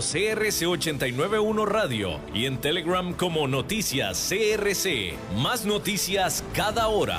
CRC891 Radio y en Telegram como Noticias CRC. Más noticias cada hora.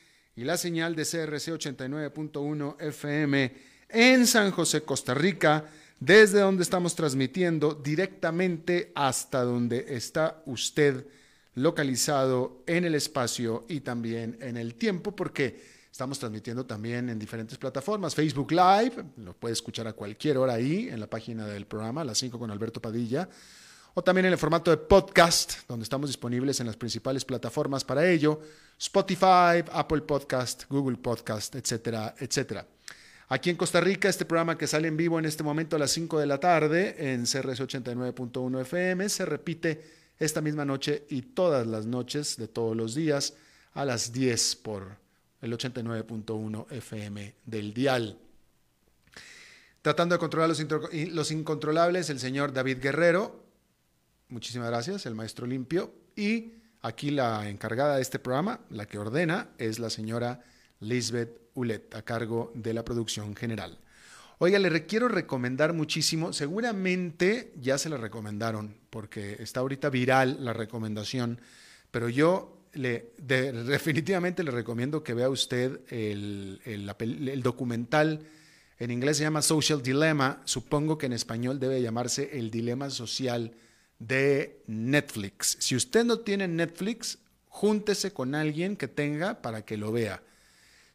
y la señal de CRC 89.1 FM en San José, Costa Rica, desde donde estamos transmitiendo directamente hasta donde está usted localizado en el espacio y también en el tiempo, porque estamos transmitiendo también en diferentes plataformas. Facebook Live, lo puede escuchar a cualquier hora ahí en la página del programa, a las 5 con Alberto Padilla o también en el formato de podcast, donde estamos disponibles en las principales plataformas para ello, Spotify, Apple Podcast, Google Podcast, etcétera, etcétera. Aquí en Costa Rica, este programa que sale en vivo en este momento a las 5 de la tarde en CRS 89.1 FM se repite esta misma noche y todas las noches de todos los días a las 10 por el 89.1 FM del dial. Tratando de controlar los, los incontrolables, el señor David Guerrero, Muchísimas gracias, el maestro limpio. Y aquí la encargada de este programa, la que ordena, es la señora Lisbeth Ulet, a cargo de la producción general. Oiga, le quiero recomendar muchísimo, seguramente ya se la recomendaron, porque está ahorita viral la recomendación, pero yo le, definitivamente le recomiendo que vea usted el, el documental, en inglés se llama Social Dilemma, supongo que en español debe llamarse El Dilema Social de Netflix. Si usted no tiene Netflix, júntese con alguien que tenga para que lo vea.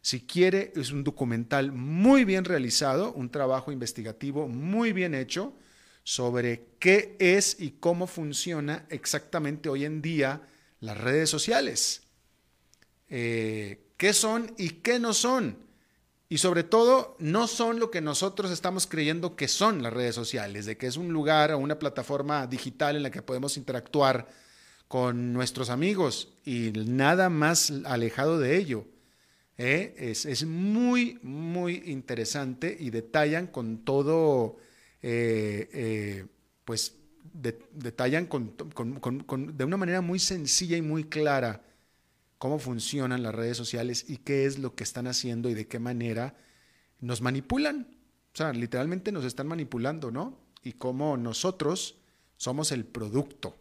Si quiere, es un documental muy bien realizado, un trabajo investigativo muy bien hecho sobre qué es y cómo funciona exactamente hoy en día las redes sociales. Eh, ¿Qué son y qué no son? Y sobre todo, no son lo que nosotros estamos creyendo que son las redes sociales, de que es un lugar o una plataforma digital en la que podemos interactuar con nuestros amigos y nada más alejado de ello. ¿eh? Es, muy, muy interesante y detallan con todo, eh, eh, pues detallan de una manera muy sencilla y muy clara cómo funcionan las redes sociales y qué es lo que están haciendo y de qué manera nos manipulan. O sea, literalmente nos están manipulando, ¿no? Y cómo nosotros somos el producto.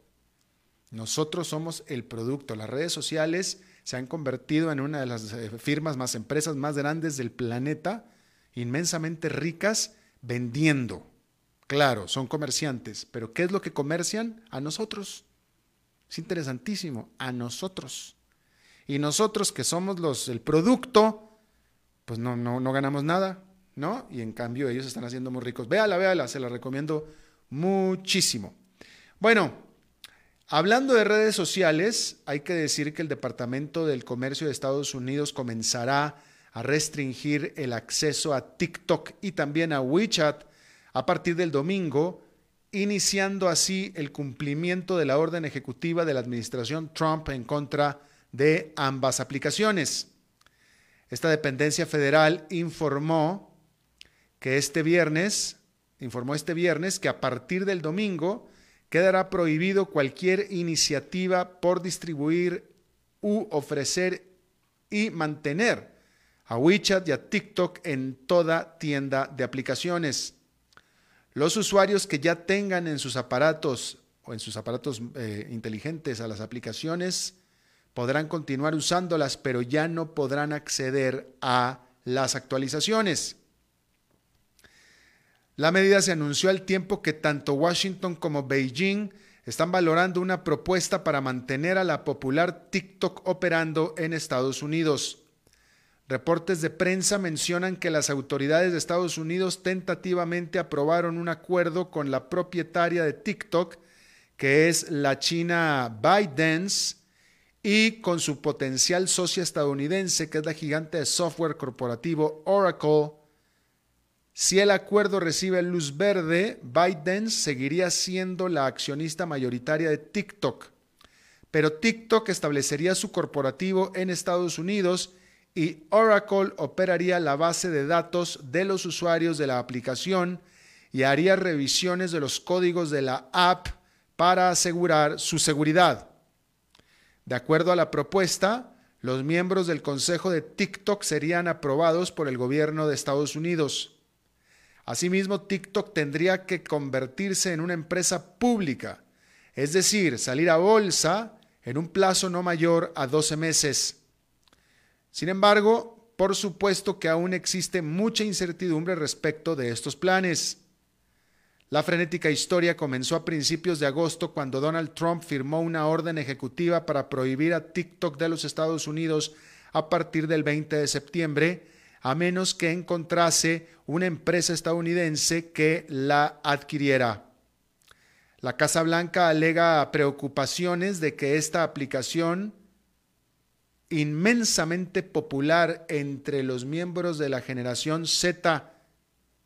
Nosotros somos el producto. Las redes sociales se han convertido en una de las eh, firmas más, empresas más grandes del planeta, inmensamente ricas, vendiendo. Claro, son comerciantes, pero ¿qué es lo que comercian? A nosotros. Es interesantísimo, a nosotros. Y nosotros que somos los, el producto, pues no, no, no ganamos nada, ¿no? Y en cambio ellos están haciendo muy ricos. Véala, véala, se la recomiendo muchísimo. Bueno, hablando de redes sociales, hay que decir que el Departamento del Comercio de Estados Unidos comenzará a restringir el acceso a TikTok y también a WeChat a partir del domingo, iniciando así el cumplimiento de la orden ejecutiva de la administración Trump en contra de de ambas aplicaciones. Esta dependencia federal informó que este viernes informó este viernes que a partir del domingo quedará prohibido cualquier iniciativa por distribuir u ofrecer y mantener a WeChat y a TikTok en toda tienda de aplicaciones. Los usuarios que ya tengan en sus aparatos o en sus aparatos eh, inteligentes a las aplicaciones podrán continuar usándolas, pero ya no podrán acceder a las actualizaciones. La medida se anunció al tiempo que tanto Washington como Beijing están valorando una propuesta para mantener a la popular TikTok operando en Estados Unidos. Reportes de prensa mencionan que las autoridades de Estados Unidos tentativamente aprobaron un acuerdo con la propietaria de TikTok, que es la china ByteDance, y con su potencial socia estadounidense, que es la gigante de software corporativo Oracle. Si el acuerdo recibe luz verde, ByteDance seguiría siendo la accionista mayoritaria de TikTok, pero TikTok establecería su corporativo en Estados Unidos y Oracle operaría la base de datos de los usuarios de la aplicación y haría revisiones de los códigos de la app para asegurar su seguridad. De acuerdo a la propuesta, los miembros del Consejo de TikTok serían aprobados por el gobierno de Estados Unidos. Asimismo, TikTok tendría que convertirse en una empresa pública, es decir, salir a bolsa en un plazo no mayor a 12 meses. Sin embargo, por supuesto que aún existe mucha incertidumbre respecto de estos planes. La frenética historia comenzó a principios de agosto cuando Donald Trump firmó una orden ejecutiva para prohibir a TikTok de los Estados Unidos a partir del 20 de septiembre, a menos que encontrase una empresa estadounidense que la adquiriera. La Casa Blanca alega preocupaciones de que esta aplicación inmensamente popular entre los miembros de la generación Z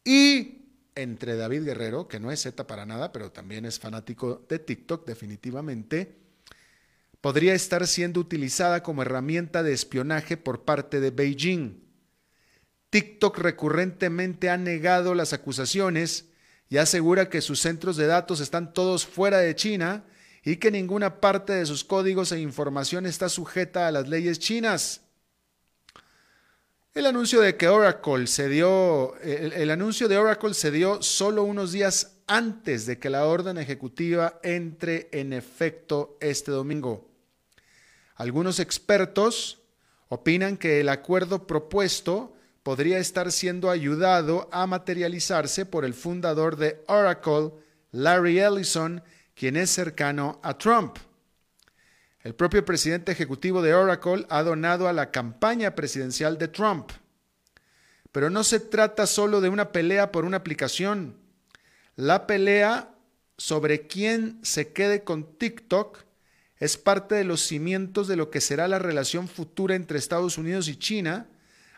y entre David Guerrero, que no es Z para nada, pero también es fanático de TikTok definitivamente, podría estar siendo utilizada como herramienta de espionaje por parte de Beijing. TikTok recurrentemente ha negado las acusaciones y asegura que sus centros de datos están todos fuera de China y que ninguna parte de sus códigos e información está sujeta a las leyes chinas. El anuncio de que Oracle se dio, el, anuncio de Oracle se dio solo unos días antes de que la orden ejecutiva entre en efecto este domingo. Algunos expertos opinan que el acuerdo propuesto podría estar siendo ayudado a materializarse por el fundador de Oracle, Larry Ellison, quien es cercano a Trump. El propio presidente ejecutivo de Oracle ha donado a la campaña presidencial de Trump. Pero no se trata solo de una pelea por una aplicación. La pelea sobre quién se quede con TikTok es parte de los cimientos de lo que será la relación futura entre Estados Unidos y China,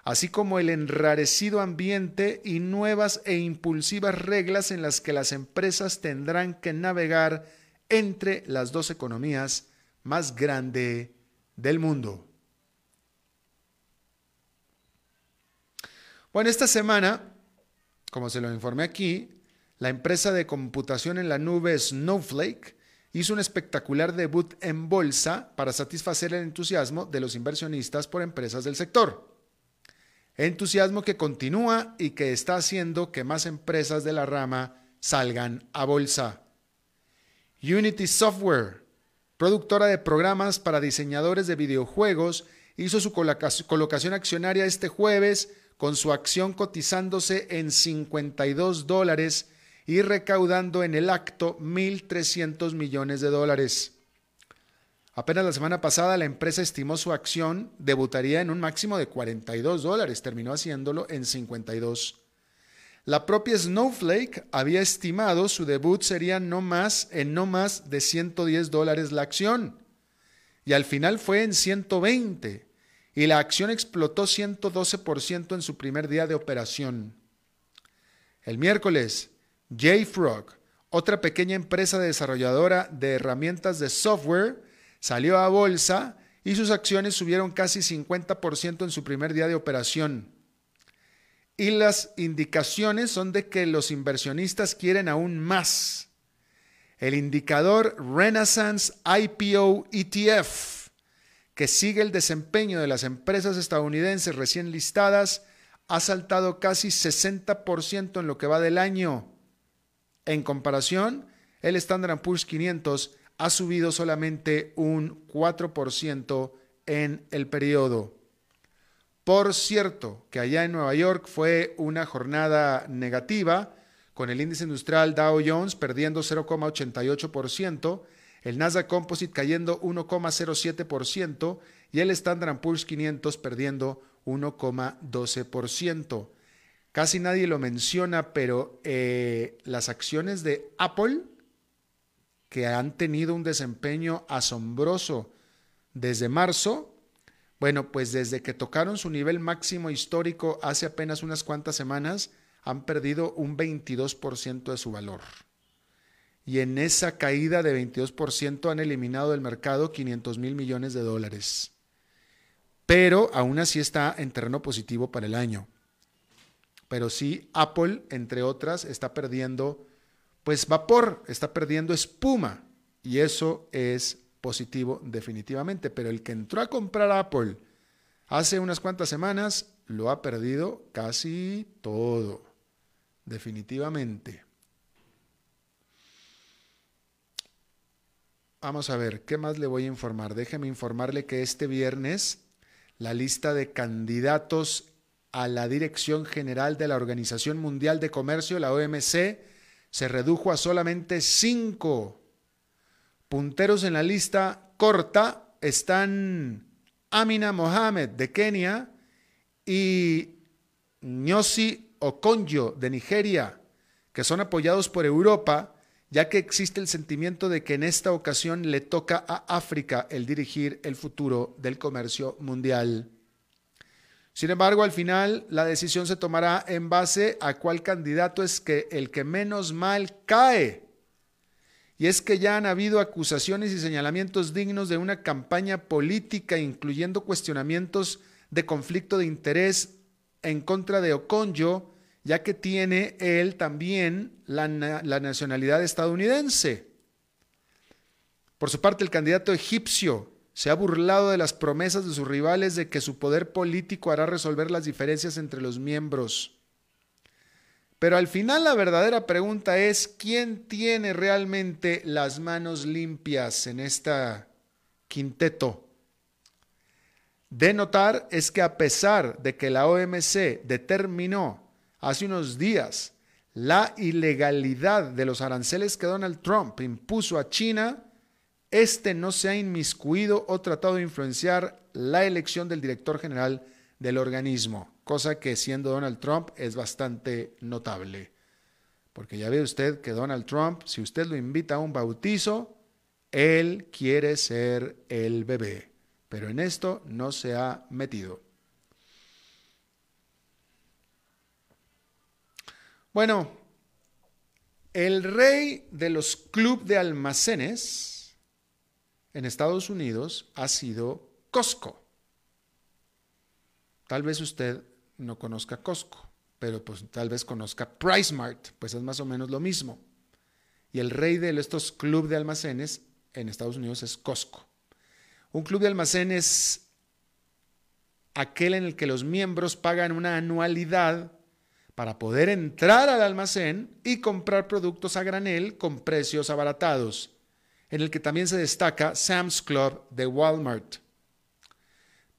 así como el enrarecido ambiente y nuevas e impulsivas reglas en las que las empresas tendrán que navegar entre las dos economías más grandes del mundo. Bueno, esta semana, como se lo informé aquí, la empresa de computación en la nube Snowflake hizo un espectacular debut en bolsa para satisfacer el entusiasmo de los inversionistas por empresas del sector. Entusiasmo que continúa y que está haciendo que más empresas de la rama salgan a bolsa. Unity Software, productora de programas para diseñadores de videojuegos, hizo su colocación accionaria este jueves con su acción cotizándose en 52 dólares y recaudando en el acto 1.300 millones de dólares. Apenas la semana pasada la empresa estimó su acción debutaría en un máximo de 42 dólares, terminó haciéndolo en 52. La propia Snowflake había estimado su debut sería no más en no más de 110 dólares la acción y al final fue en 120 y la acción explotó 112% en su primer día de operación. El miércoles, JFrog, otra pequeña empresa desarrolladora de herramientas de software, Salió a bolsa y sus acciones subieron casi 50% en su primer día de operación. Y las indicaciones son de que los inversionistas quieren aún más. El indicador Renaissance IPO ETF, que sigue el desempeño de las empresas estadounidenses recién listadas, ha saltado casi 60% en lo que va del año. En comparación, el Standard Poor's 500 ha subido solamente un 4% en el periodo. Por cierto, que allá en Nueva York fue una jornada negativa, con el índice industrial Dow Jones perdiendo 0,88%, el Nasdaq Composite cayendo 1,07% y el Standard Poor's 500 perdiendo 1,12%. Casi nadie lo menciona, pero eh, las acciones de Apple, que han tenido un desempeño asombroso desde marzo, bueno, pues desde que tocaron su nivel máximo histórico hace apenas unas cuantas semanas, han perdido un 22% de su valor. Y en esa caída de 22% han eliminado del mercado 500 mil millones de dólares. Pero aún así está en terreno positivo para el año. Pero sí, Apple, entre otras, está perdiendo, pues vapor, está perdiendo espuma. Y eso es positivo definitivamente. Pero el que entró a comprar Apple hace unas cuantas semanas lo ha perdido casi todo definitivamente. Vamos a ver, ¿qué más le voy a informar? Déjeme informarle que este viernes la lista de candidatos a la dirección general de la Organización Mundial de Comercio, la OMC, se redujo a solamente cinco. Punteros en la lista corta están Amina Mohamed de Kenia y Nyosi Okonjo de Nigeria, que son apoyados por Europa, ya que existe el sentimiento de que en esta ocasión le toca a África el dirigir el futuro del comercio mundial. Sin embargo, al final la decisión se tomará en base a cuál candidato es que el que menos mal cae. Y es que ya han habido acusaciones y señalamientos dignos de una campaña política, incluyendo cuestionamientos de conflicto de interés en contra de Okonjo, ya que tiene él también la, nacionalidad estadounidense. Por su parte, el candidato egipcio se ha burlado de las promesas de sus rivales de que su poder político hará resolver las diferencias entre los miembros. Pero al final la verdadera pregunta es, ¿quién tiene realmente las manos limpias en esta quinteto? De notar es que a pesar de que la OMC determinó hace unos días la ilegalidad de los aranceles que Donald Trump impuso a China, este no se ha inmiscuido o tratado de influenciar la elección del director general del organismo, cosa que siendo Donald Trump es bastante notable. Porque ya ve usted que Donald Trump, si usted lo invita a un bautizo, él quiere ser el bebé, pero en esto no se ha metido. Bueno, el rey de los clubes de almacenes en Estados Unidos ha sido Costco. Tal vez usted no conozca Costco, pero pues tal vez conozca PriceMart, pues es más o menos lo mismo. Y el rey de estos clubes de almacenes en Estados Unidos es Costco. Un club de almacenes aquel en el que los miembros pagan una anualidad para poder entrar al almacén y comprar productos a granel con precios abaratados, en el que también se destaca Sam's Club de Walmart.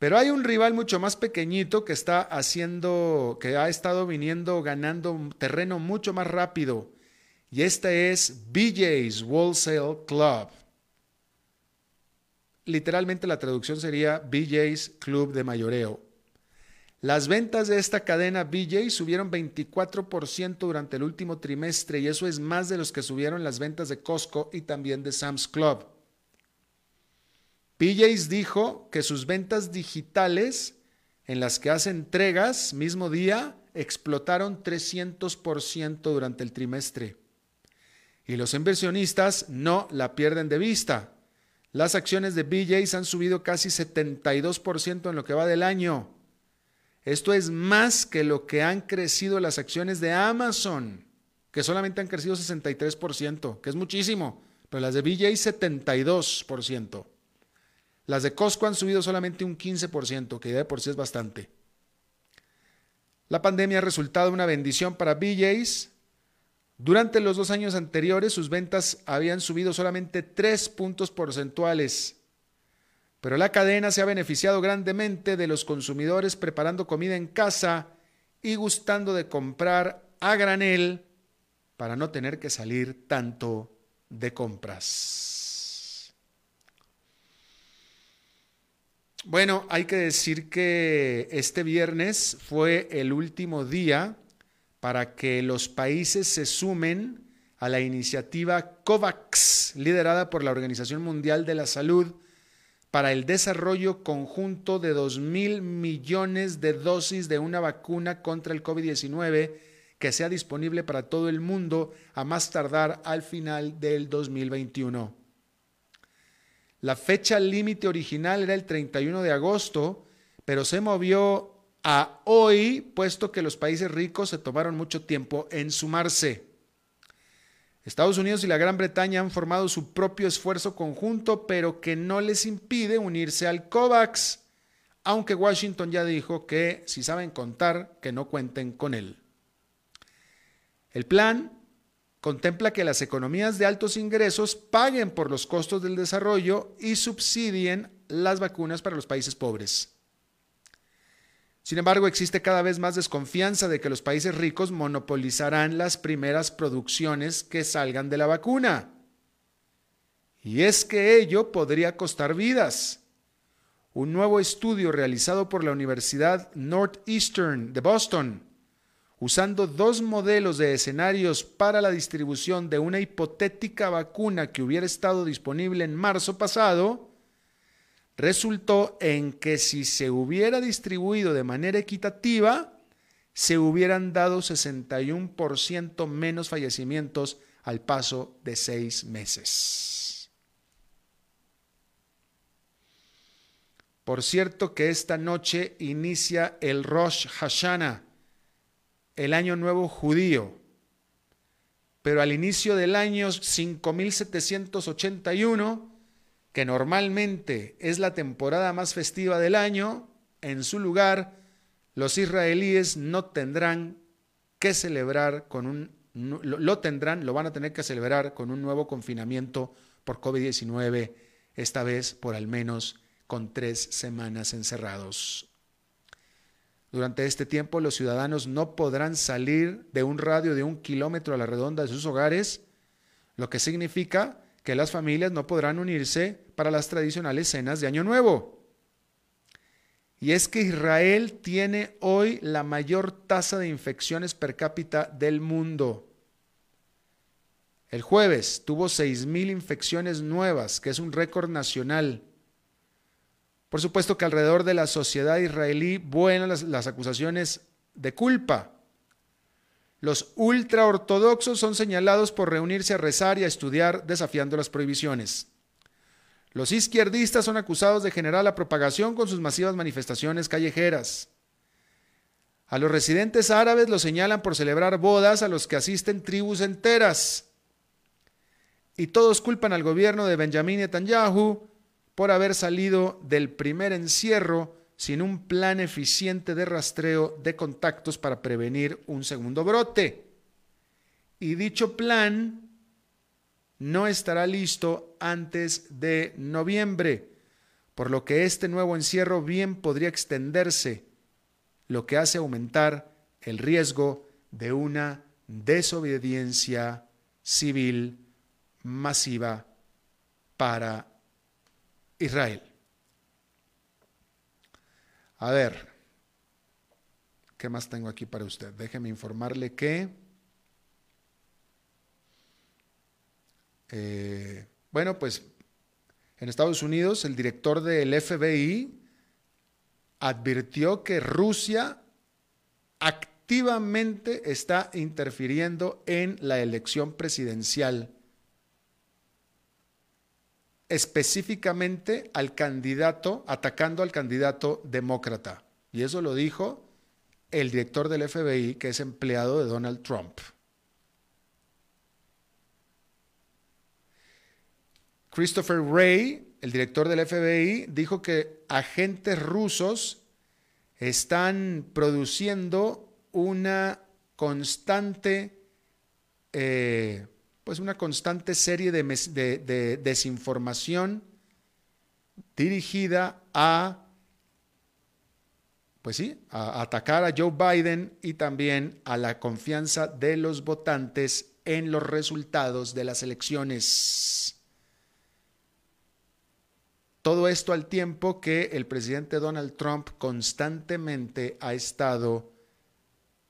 Pero hay un rival mucho más pequeñito que está haciendo, que ha estado viniendo ganando terreno mucho más rápido, y este es BJ's Wholesale Club. Literalmente la traducción sería BJ's Club de Mayoreo. Las ventas de esta cadena BJ subieron 24% durante el último trimestre y eso es más de los que subieron las ventas de Costco y también de Sam's Club. BJ's dijo que sus ventas digitales en las que hace entregas mismo día explotaron 300% durante el trimestre. Y los inversionistas no la pierden de vista. Las acciones de BJ's han subido casi 72% en lo que va del año Esto es más que lo que han crecido las acciones de Amazon, que solamente han crecido 63%, que es muchísimo, pero las de BJ 72%. Las de Costco han subido solamente un 15%, que ya de por sí es bastante. La pandemia ha resultado una bendición para BJ's. Durante los dos años anteriores, sus ventas habían subido solamente 3 puntos porcentuales. Pero la cadena se ha beneficiado grandemente de los consumidores preparando comida en casa y gustando de comprar a granel para no tener que salir tanto de compras. Bueno, hay que decir que este viernes fue el último día para que los países se sumen a la iniciativa COVAX, liderada por la Organización Mundial de la Salud, para el desarrollo conjunto de 2 mil millones de dosis de una vacuna contra el COVID-19 que sea disponible para todo el mundo a más tardar al final del 2021. La fecha límite original era el 31 de agosto, pero se movió a hoy, puesto que los países ricos se tomaron mucho tiempo en sumarse. Estados Unidos y la Gran Bretaña han formado su propio esfuerzo conjunto, pero que no les impide unirse al COVAX, aunque Washington ya dijo que si saben contar, que no cuenten con él. El plan contempla que las economías de altos ingresos paguen por los costos del desarrollo y subsidien las vacunas para los países pobres. Sin embargo, existe cada vez más desconfianza de que los países ricos monopolizarán las primeras producciones que salgan de la vacuna. Y es que ello podría costar vidas. Un nuevo estudio realizado por la Universidad Northeastern de Boston, usando dos modelos de escenarios para la distribución de una hipotética vacuna que hubiera estado disponible en marzo pasado, resultó en que si se hubiera distribuido de manera equitativa, se hubieran dado 61% menos fallecimientos al paso de seis meses. Por cierto que esta noche inicia el Rosh Hashanah, el año nuevo judío, pero al inicio del año 5781, que normalmente es la temporada más festiva del año, en su lugar, los israelíes no tendrán que celebrar con un, lo tendrán, lo van a tener que celebrar con un nuevo confinamiento por COVID-19, esta vez por al menos con tres semanas encerrados. Durante este tiempo los ciudadanos no podrán salir de un radio de un kilómetro a la redonda de sus hogares, lo que significa que las familias no podrán unirse para las tradicionales cenas de Año Nuevo. Y es que Israel tiene hoy la mayor tasa de infecciones per cápita del mundo. El jueves tuvo 6.000 infecciones nuevas, que es un récord nacional. Por supuesto que alrededor de la sociedad israelí vuelan las, acusaciones de culpa. Los ultraortodoxos son señalados por reunirse a rezar y a estudiar desafiando las prohibiciones. Los izquierdistas son acusados de generar la propagación con sus masivas manifestaciones callejeras. A los residentes árabes los señalan por celebrar bodas a los que asisten tribus enteras. Y todos culpan al gobierno de Benjamin Netanyahu por haber salido del primer encierro sin un plan eficiente de rastreo de contactos para prevenir un segundo brote. Y dicho plan no estará listo antes de noviembre, por lo que este nuevo encierro bien podría extenderse, lo que hace aumentar el riesgo de una desobediencia civil masiva para Israel. A ver, ¿qué más tengo aquí para usted? Déjeme informarle que, eh, bueno, pues en Estados Unidos el director del FBI advirtió que Rusia activamente está interfiriendo en la elección presidencial, específicamente al candidato, atacando al candidato demócrata. Y eso lo dijo el director del FBI, que es empleado de Donald Trump. Christopher Wray, el director del FBI, dijo que agentes rusos están produciendo una constante, eh, pues una constante serie de, desinformación dirigida a, pues sí, a atacar a Joe Biden y también a la confianza de los votantes en los resultados de las elecciones. Todo esto al tiempo que el presidente Donald Trump constantemente ha estado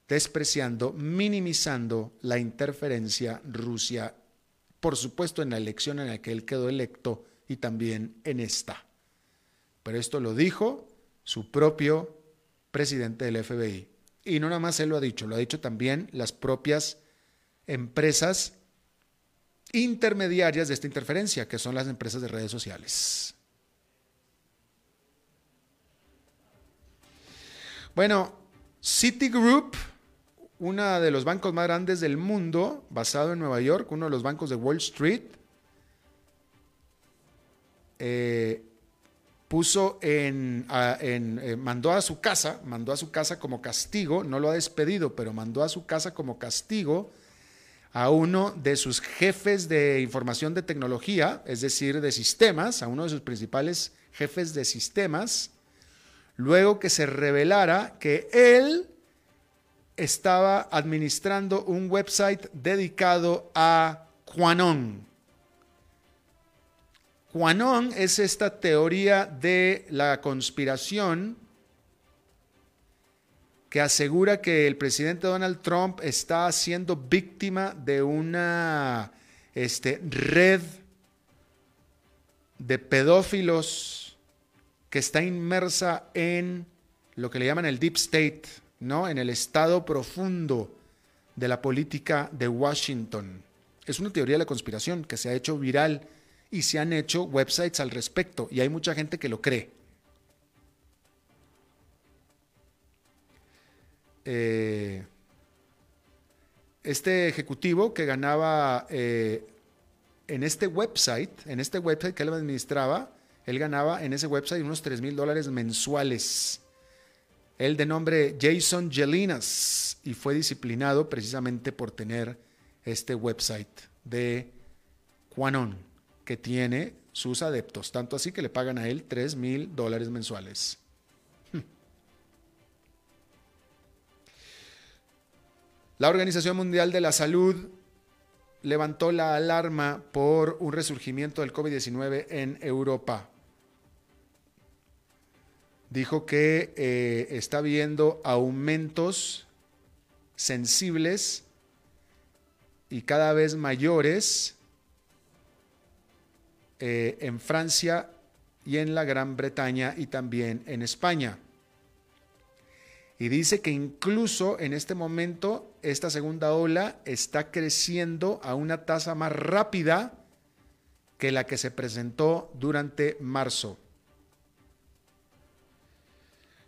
despreciando, minimizando la interferencia Rusia, por supuesto en la elección en la que él quedó electo y también en esta. Pero esto lo dijo su propio presidente del FBI. Y no nada más él lo ha dicho, lo ha dicho también las propias empresas intermediarias de esta interferencia, que son las empresas de redes sociales. Bueno, Citigroup, uno de los bancos más grandes del mundo, basado en Nueva York, uno de los bancos de Wall Street, eh, puso en, eh, mandó a su casa, mandó a su casa como castigo, no lo ha despedido, pero mandó a su casa como castigo a uno de sus jefes de información de tecnología, es decir, de sistemas, a uno de sus principales jefes de sistemas, luego que se revelara que él estaba administrando un website dedicado a QAnon. QAnon es esta teoría de la conspiración que asegura que el presidente Donald Trump está siendo víctima de una este, red de pedófilos que está inmersa en lo que le llaman el deep state, ¿no? En el estado profundo de la política de Washington. Es una teoría de la conspiración que se ha hecho viral y se han hecho websites al respecto y hay mucha gente que lo cree. Eh, este ejecutivo que ganaba eh, en este website, en este website que él administraba, él ganaba en ese website unos 3 mil dólares mensuales. Él de nombre Jason Gelinas y fue disciplinado precisamente por tener este website de Quanon que tiene sus adeptos, tanto así que le pagan a él 3 mil dólares mensuales. La Organización Mundial de la Salud levantó la alarma por un resurgimiento del COVID-19 en Europa dijo que eh, está viendo aumentos sensibles y cada vez mayores eh, en Francia y en la Gran Bretaña y también en España. Y dice que incluso en este momento esta segunda ola está creciendo a una tasa más rápida que la que se presentó durante marzo.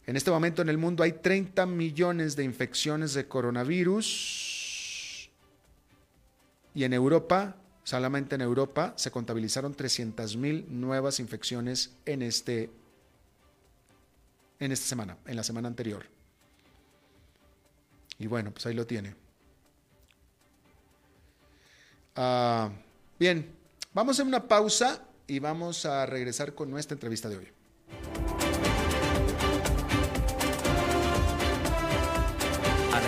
En este momento en el mundo hay 30 millones de infecciones de coronavirus y en Europa, solamente en Europa, se contabilizaron 300 mil nuevas infecciones en, este, en esta semana, en la semana anterior. Y bueno, pues ahí lo tiene. Ah, bien, vamos a una pausa y vamos a regresar con nuestra entrevista de hoy.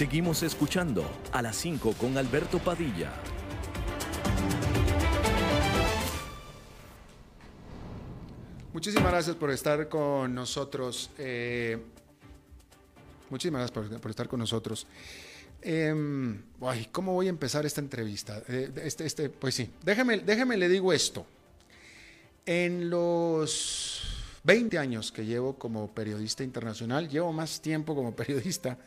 Seguimos escuchando a las 5 con Alberto Padilla. Muchísimas gracias por estar con nosotros. Eh, muchísimas gracias por, estar con nosotros. Em, ¿Cómo voy a empezar esta entrevista? Eh, este, este, pues sí, déjeme, déjeme le digo esto. En los 20 años que llevo como periodista internacional, llevo más tiempo como periodista,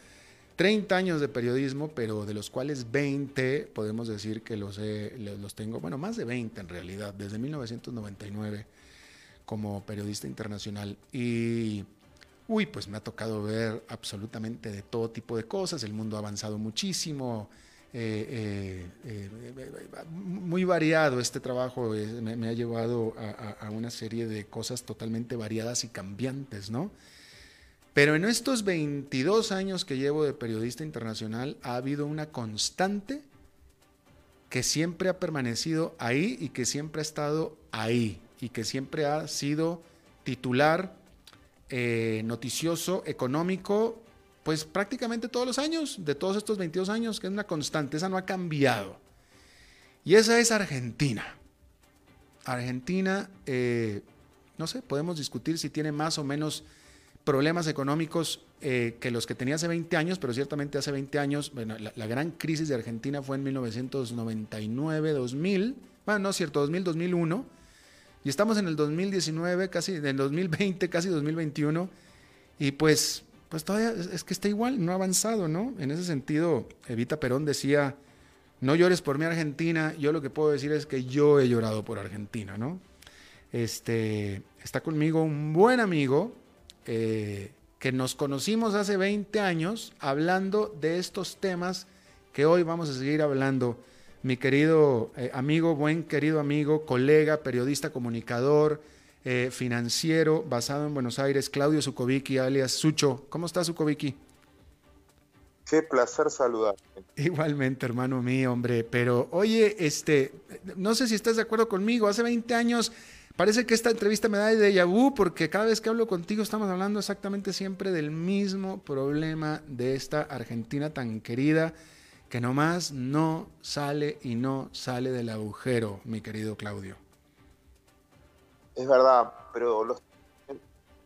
30 años de periodismo, pero de los cuales 20 podemos decir que los, los tengo, bueno, más de 20 en realidad, desde 1999 como periodista internacional. Y, uy, pues me ha tocado ver absolutamente de todo tipo de cosas, el mundo ha avanzado muchísimo, eh, eh, eh, muy variado este trabajo, me, ha llevado a, una serie de cosas totalmente variadas y cambiantes, ¿no? Pero en estos 22 años que llevo de periodista internacional ha habido una constante que siempre ha permanecido ahí y que siempre ha estado ahí y que siempre ha sido titular noticioso, económico pues prácticamente todos los años, de todos estos 22 años, que es una constante, esa no ha cambiado. Y esa es Argentina. Argentina, eh, no sé, podemos discutir si tiene más o menos problemas económicos eh, que los que tenía hace 20 años, pero ciertamente hace 20 años, bueno, la, gran crisis de Argentina fue en 1999, 2000, bueno, no es cierto, 2000, 2001, y estamos en el 2019, casi, en el 2020, casi 2021, y pues pues todavía es que está igual, no ha avanzado, ¿no? En ese sentido, Evita Perón decía, no llores por mi Argentina, yo lo que puedo decir es que yo he llorado por Argentina, ¿no? Este, está conmigo un buen amigo eh, que nos conocimos hace 20 años hablando de estos temas que hoy vamos a seguir hablando. Mi querido eh, amigo, buen querido amigo, colega, periodista, comunicador, eh, financiero basado en Buenos Aires, Claudio Zukovicki, alias Sucho. ¿Cómo estás, Zukovicki? Qué placer saludar. Igualmente, hermano mío, hombre. Pero, oye, este, no sé si estás de acuerdo conmigo. Hace 20 años parece que esta entrevista me da de vu porque cada vez que hablo contigo estamos hablando exactamente siempre del mismo problema de esta Argentina tan querida que nomás no sale y no sale del agujero, mi querido Claudio. Es verdad, pero lo,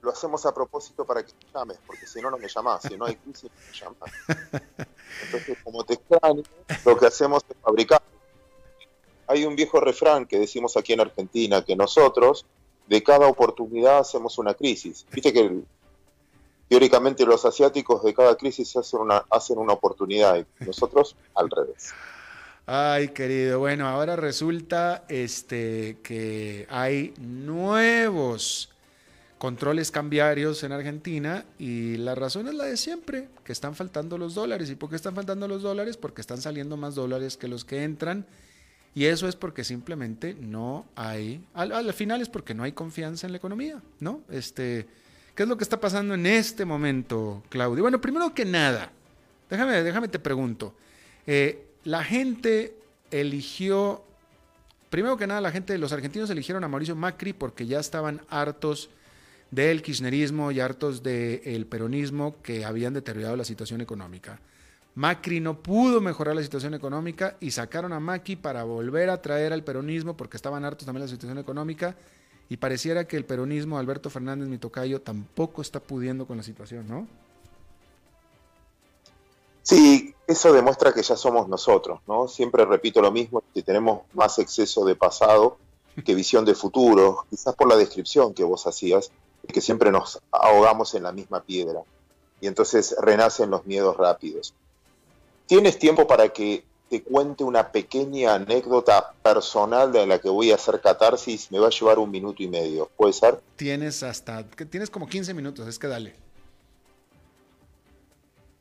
hacemos a propósito para que me llames, porque si no, no me llamas. Si no hay crisis, no me llamas. Entonces, como te extraño, lo que hacemos es fabricar. Hay un viejo refrán que decimos aquí en Argentina, que nosotros, de cada oportunidad, hacemos una crisis. Viste que teóricamente los asiáticos de cada crisis hacen una, hacen una oportunidad y nosotros al revés. Ay, querido. Bueno, ahora resulta este, que hay nuevos controles cambiarios en Argentina y la razón es la de siempre, que están faltando los dólares. ¿Y por qué están faltando los dólares? Porque están saliendo más dólares que los que entran. Y eso es porque simplemente no hay, al, final es porque no hay confianza en la economía, ¿no? Este, ¿Qué es lo que está pasando en este momento, Claudio? Bueno, primero que nada, déjame, déjame te pregunto. Eh, la gente eligió, primero que nada, la gente, los argentinos eligieron a Mauricio Macri porque ya estaban hartos del kirchnerismo y hartos del peronismo que habían deteriorado la situación económica. Macri no pudo mejorar la situación económica y sacaron a Macri para volver a traer al peronismo porque estaban hartos también de la situación económica y pareciera que el peronismo, Alberto Fernández, mi tocayo, tampoco está pudiendo con la situación, ¿no? Sí, eso demuestra que ya somos nosotros, ¿no? Siempre repito lo mismo, que tenemos más exceso de pasado que visión de futuro, quizás por la descripción que vos hacías, que siempre nos ahogamos en la misma piedra y entonces renacen los miedos rápidos. ¿Tienes tiempo para que te cuente una pequeña anécdota personal de la que voy a hacer catarsis? Me va a llevar un minuto y medio, ¿puede ser? Tienes hasta, tienes como 15 minutos, es que dale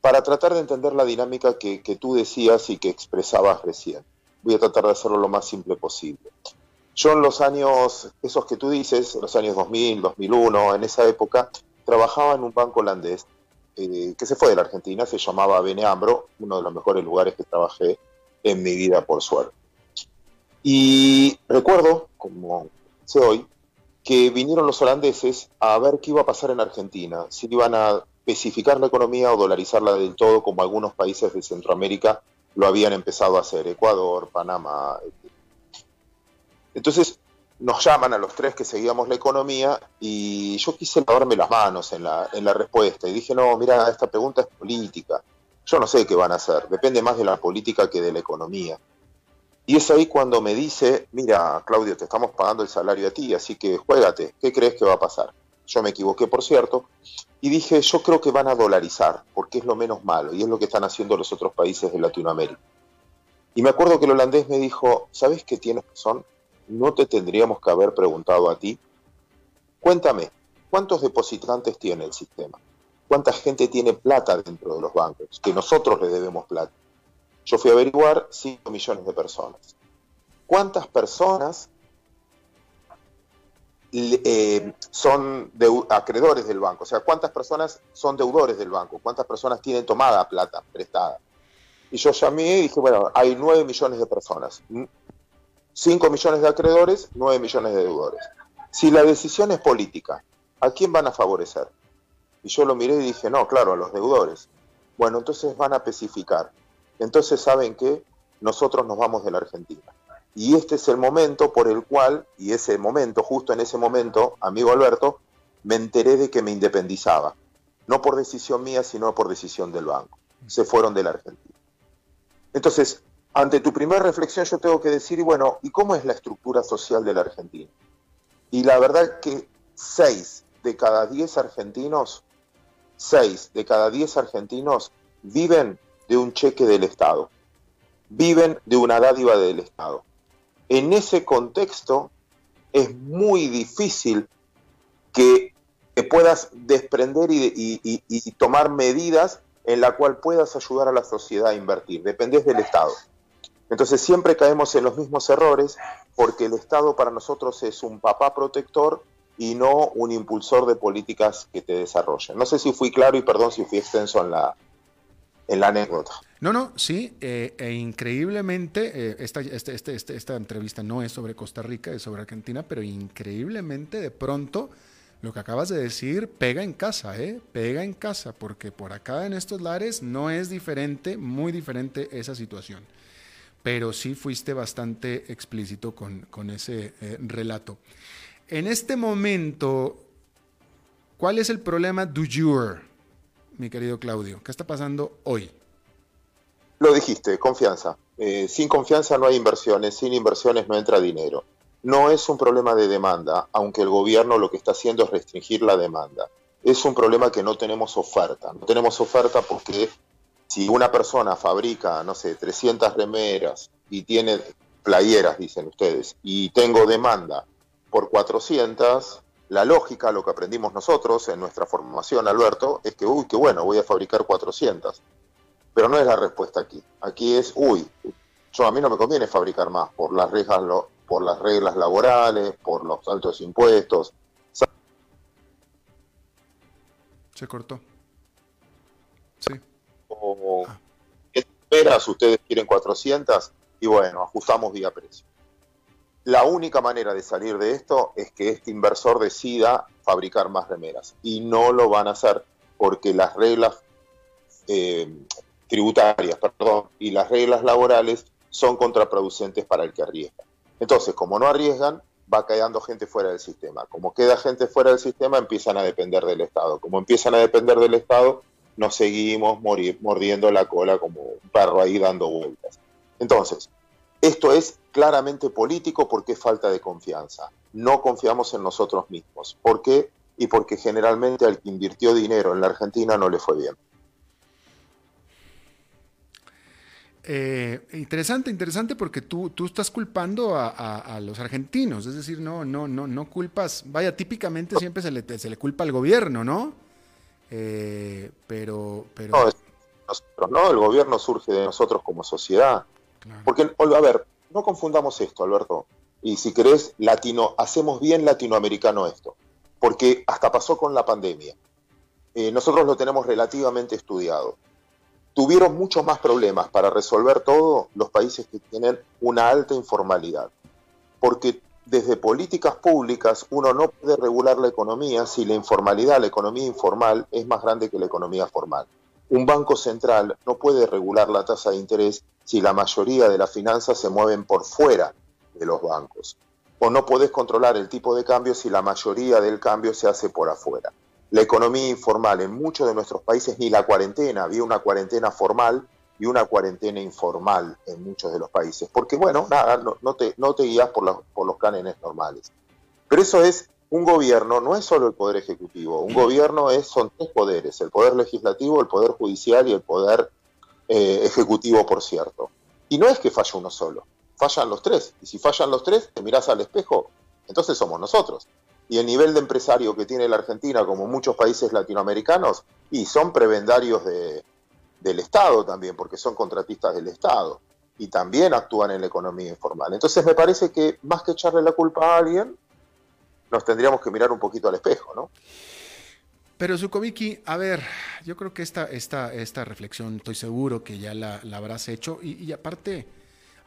para tratar de entender la dinámica que, tú decías y que expresabas recién. Voy a tratar de hacerlo lo más simple posible. Yo en los años, esos que tú dices, los años 2000, 2001, en esa época, trabajaba en un banco holandés eh, que se fue de la Argentina, se llamaba Beneambro, uno de los mejores lugares que trabajé en mi vida, por suerte. Y recuerdo, como sé hoy, que vinieron los holandeses a ver qué iba a pasar en Argentina, si iban a especificar la economía o dolarizarla del todo, como algunos países de Centroamérica lo habían empezado a hacer, Ecuador, Panamá. Entonces nos llaman a los tres que seguíamos la economía y yo quise lavarme las manos en la, en la respuesta y dije, no, mira, esta pregunta es política. Yo no sé qué van a hacer, depende más de la política que de la economía. Y es ahí cuando me dice, mira, Claudio, te estamos pagando el salario a ti, así que juégate, ¿qué crees que va a pasar? Yo me equivoqué, por cierto, y dije, yo creo que van a dolarizar, porque es lo menos malo, y es lo que están haciendo los otros países de Latinoamérica. Y me acuerdo que el holandés me dijo, ¿sabes qué tienes razón? No te tendríamos que haber preguntado a ti. Cuéntame, ¿cuántos depositantes tiene el sistema? ¿Cuánta gente tiene plata dentro de los bancos? Que nosotros le debemos plata. Yo fui a averiguar 5 millones de personas. ¿Cuántas personas eh, son acreedores del banco? O sea, ¿cuántas personas son deudores del banco? ¿Cuántas personas tienen tomada plata prestada? Y yo llamé y dije, bueno, hay 9 millones de personas. 5 millones de acreedores, 9 millones de deudores. Si la decisión es política, ¿a quién van a favorecer? Y yo lo miré y dije, no, claro, a los deudores. Bueno, entonces van a especificar. Entonces, ¿saben qué? Nosotros nos vamos de la Argentina. Y este es el momento por el cual, y ese momento, justo en ese momento, amigo Alberto, me enteré de que me independizaba. No por decisión mía, sino por decisión del banco. Se fueron de la Argentina. Entonces, ante tu primera reflexión yo tengo que decir, bueno, ¿y cómo es la estructura social de la Argentina? Y la verdad que seis de cada diez argentinos, seis de cada diez argentinos viven de un cheque del Estado, viven de una dádiva del Estado. En ese contexto es muy difícil que, puedas desprender y, tomar medidas en la cual puedas ayudar a la sociedad a invertir. Dependes del Estado. Entonces siempre caemos en los mismos errores porque el Estado para nosotros es un papá protector y no un impulsor de políticas que te desarrollen. No sé si fui claro y perdón si fui extenso en la, en la anécdota. No, no, sí, eh, e increíblemente, eh, esta, este, este, este, esta entrevista no es sobre Costa Rica, es sobre Argentina, pero increíblemente de pronto lo que acabas de decir pega en casa, ¿eh? Pega en casa, porque por acá en estos lares no es diferente, muy diferente esa situación pero sí fuiste bastante explícito con, ese eh, relato. En este momento, ¿cuál es el problema du jour, mi querido Claudio? ¿Qué está pasando hoy? Lo dijiste, confianza. Eh, sin confianza no hay inversiones, sin inversiones no entra dinero. No es un problema de demanda, aunque el gobierno lo que está haciendo es restringir la demanda. Es un problema que no tenemos oferta. No tenemos oferta porque si una persona fabrica, no sé, 300 remeras y tiene playeras, dicen ustedes, y tengo demanda por 400, la lógica, lo que aprendimos nosotros en nuestra formación, Alberto, es que, uy, qué bueno, voy a fabricar 400. Pero no es la respuesta aquí. Aquí es, uy, yo a mí no me conviene fabricar más por las reglas, por las reglas laborales, por los altos impuestos. Se cortó. Sí o esperas, ustedes quieren 400 y bueno, ajustamos vía precio. La única manera de salir de esto es que este inversor decida fabricar más remeras y no lo van a hacer porque las reglas eh, tributarias perdón, y las reglas laborales son contraproducentes para el que arriesga. Entonces, como no arriesgan, va quedando gente fuera del sistema. Como queda gente fuera del sistema, empiezan a depender del Estado. Como empiezan a depender del Estado, nos seguimos mordiendo la cola como un perro ahí dando vueltas. Entonces, esto es claramente político porque es falta de confianza. No confiamos en nosotros mismos. ¿Por qué? Y porque generalmente al que invirtió dinero en la Argentina no le fue bien. Eh, interesante, interesante porque tú, tú estás culpando a, los argentinos, es decir, no, no, no, no culpas, vaya, típicamente siempre se le, se le culpa al gobierno, ¿no? Eh, pero, pero... No, nosotros, ¿no? El gobierno surge de nosotros como sociedad. Porque, a ver, no confundamos esto, Alberto. Y si querés, latino, hacemos bien latinoamericano esto. Porque hasta pasó con la pandemia. Eh, nosotros lo tenemos relativamente estudiado. Tuvieron muchos más problemas para resolver todo los países que tienen una alta informalidad. Porque desde políticas públicas uno no puede regular la economía si la informalidad, la economía informal, es más grande que la economía formal. Un banco central no puede regular la tasa de interés si la mayoría de las finanzas se mueven por fuera de los bancos. O no podés controlar el tipo de cambio si la mayoría del cambio se hace por afuera. La economía informal en muchos de nuestros países, ni la cuarentena, había una cuarentena formal y una cuarentena informal en muchos de los países. Porque, bueno, nada, no, te, no te guías por, por los cánones normales. Pero eso es un gobierno, no es solo el poder ejecutivo, un gobierno es, son tres poderes, el poder legislativo, el poder judicial y el poder eh, ejecutivo, por cierto. Y no es que falle uno solo, fallan los tres. Y si fallan los tres, te miras al espejo, entonces somos nosotros. Y el nivel de empresario que tiene la Argentina, como muchos países latinoamericanos, y son prebendarios de, del Estado también, porque son contratistas del Estado y también actúan en la economía informal. Entonces me parece que más que echarle la culpa a alguien, nos tendríamos que mirar un poquito al espejo, ¿no? Pero Zukovicki, a ver, yo creo que esta, esta, esta reflexión, estoy seguro que ya la, habrás hecho. Y, aparte,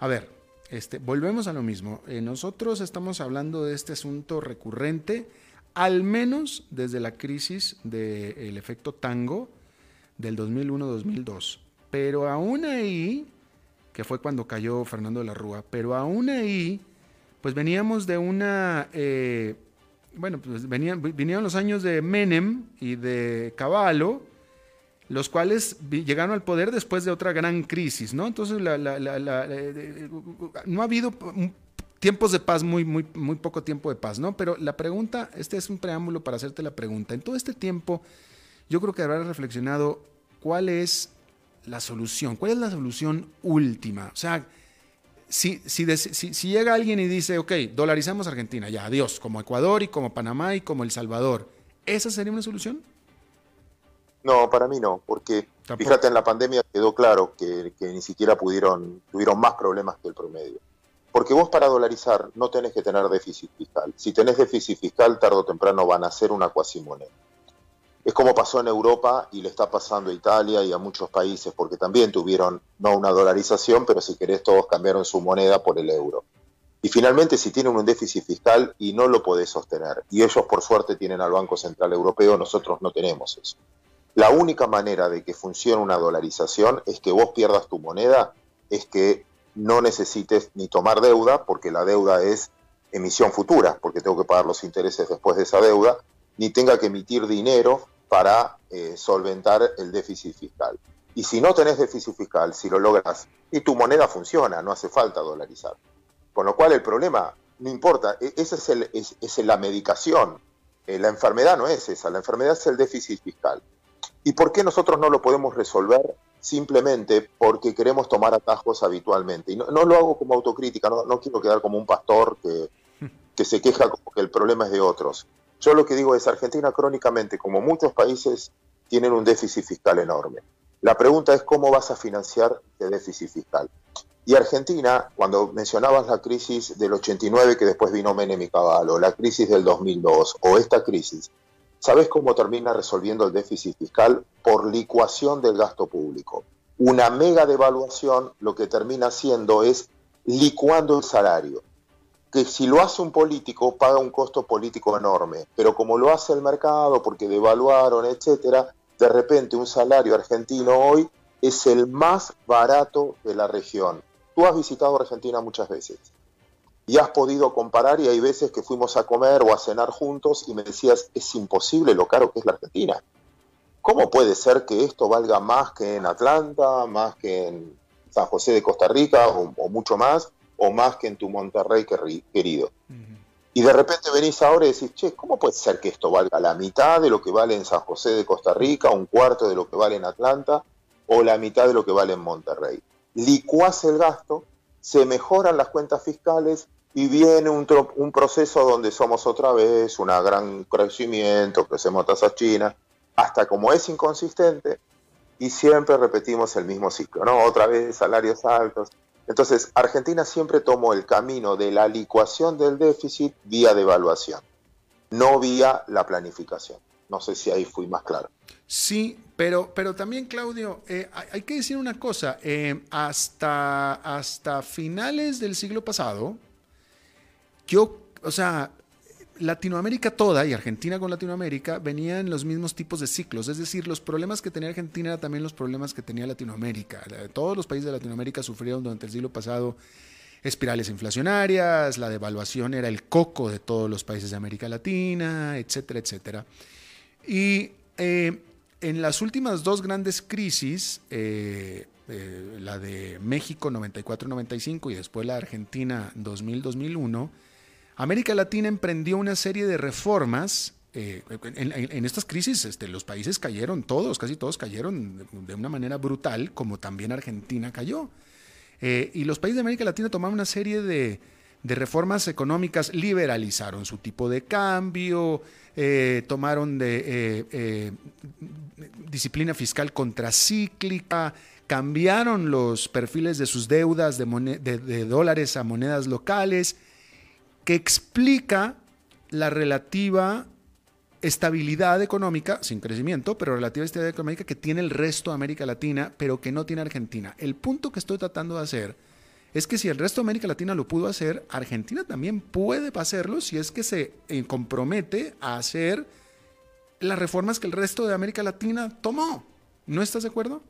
a ver, este, volvemos a lo mismo. Eh, nosotros estamos hablando de este asunto recurrente, al menos desde la crisis del efecto tango, del 2001-2002. Pero aún ahí, que fue cuando cayó Fernando de la Rúa, pero aún ahí, pues veníamos de una... Eh, bueno, pues venían, vinieron los años de Menem y de Caballo, los cuales llegaron al poder después de otra gran crisis, ¿no? Entonces, no ha habido tiempos de paz, muy, muy, muy poco tiempo de paz, ¿no? Pero la pregunta, este es un preámbulo para hacerte la pregunta. En todo este tiempo, yo creo que habrás reflexionado cuál es la solución, cuál es la solución última. O sea, si, si, si, llega alguien y dice, ok, dolarizamos Argentina, ya, adiós, como Ecuador y como Panamá y como El Salvador, ¿esa sería una solución? No, para mí no, porque fíjate en la pandemia quedó claro que, que, ni siquiera pudieron, tuvieron más problemas que el promedio. Porque vos para dolarizar no tenés que tener déficit fiscal. Si tenés déficit fiscal, tarde o temprano van a ser una cuasimoneda. Es como pasó en Europa y le está pasando a Italia y a muchos países, porque también tuvieron no una dolarización, pero si querés todos cambiaron su moneda por el euro. Y finalmente si tienen un déficit fiscal y no lo podés sostener, y ellos por suerte tienen al Banco Central Europeo, nosotros no tenemos eso. La única manera de que funcione una dolarización es que vos pierdas tu moneda, es que no necesites ni tomar deuda, porque la deuda es emisión futura, porque tengo que pagar los intereses después de esa deuda, ni tenga que emitir dinero para eh, solventar el déficit fiscal. Y si no tenés déficit fiscal, si lo logras, y tu moneda funciona, no hace falta dolarizar. Con lo cual el problema, no importa, e, esa es, el, es, la medicación. Eh, la enfermedad no es esa, la enfermedad es el déficit fiscal. ¿Y por qué nosotros no lo podemos resolver? Simplemente porque queremos tomar atajos habitualmente. Y no, lo hago como autocrítica, no, no, quiero quedar como un pastor que, que se queja como que el problema es de otros. Yo lo que digo es, Argentina crónicamente, como muchos países, tienen un déficit fiscal enorme. La pregunta es cómo vas a financiar el déficit fiscal. Y Argentina, cuando mencionabas la crisis del 89 que después vino Menem y Cavallo, la crisis del 2002 o esta crisis, ¿sabes cómo termina resolviendo el déficit fiscal? Por licuación del gasto público. Una mega devaluación lo que termina haciendo es licuando el salario que si lo hace un político paga un costo político enorme, pero como lo hace el mercado porque devaluaron, etcétera, de repente un salario argentino hoy es el más barato de la región. Tú has visitado Argentina muchas veces y has podido comparar y hay veces que fuimos a comer o a cenar juntos y me decías, es imposible lo caro que es la Argentina. ¿Cómo puede ser que esto valga más que en Atlanta, más que en San José de Costa Rica o, o mucho más? O más que en tu Monterrey querido. Y de repente venís ahora y decís, che, ¿cómo puede ser que esto valga la mitad de lo que vale en San José de Costa Rica, un cuarto de lo que vale en Atlanta o la mitad de lo que vale en Monterrey? Licuás el gasto, se mejoran las cuentas fiscales y viene un, un proceso donde somos otra vez una gran crecimiento, crecemos tasas chinas, hasta como es inconsistente y siempre repetimos el mismo ciclo, ¿no? Otra vez salarios altos, entonces, Argentina siempre tomó el camino de la licuación del déficit vía devaluación, no vía la planificación. No sé si ahí fui más claro. Sí, pero, pero también, Claudio, eh, hay que decir una cosa. Eh, hasta, hasta finales del siglo pasado, yo o sea, Latinoamérica toda y Argentina con Latinoamérica venían en los mismos tipos de ciclos, es decir, los problemas que tenía Argentina eran también los problemas que tenía Latinoamérica. Todos los países de Latinoamérica sufrieron durante el siglo pasado espirales inflacionarias, la devaluación era el coco de todos los países de América Latina, etcétera, etcétera. Y eh, en las últimas dos grandes crisis, eh, eh, la de México 94-95 y después la Argentina 2000-2001, América Latina emprendió una serie de reformas. en, estas crisis este, los países cayeron, todos, casi todos cayeron de una manera brutal, como también Argentina cayó. Eh, y los países de América Latina tomaron una serie de, reformas económicas, liberalizaron su tipo de cambio, eh, tomaron de eh, disciplina fiscal contracíclica, cambiaron los perfiles de sus deudas de, de dólares a monedas locales, que explica la relativa estabilidad económica, sin crecimiento, pero relativa estabilidad económica que tiene el resto de América Latina, pero que no tiene Argentina. El punto que estoy tratando de hacer es que si el resto de América Latina lo pudo hacer, Argentina también puede hacerlo si es que se eh, compromete a hacer las reformas que el resto de América Latina tomó. ¿No estás de acuerdo?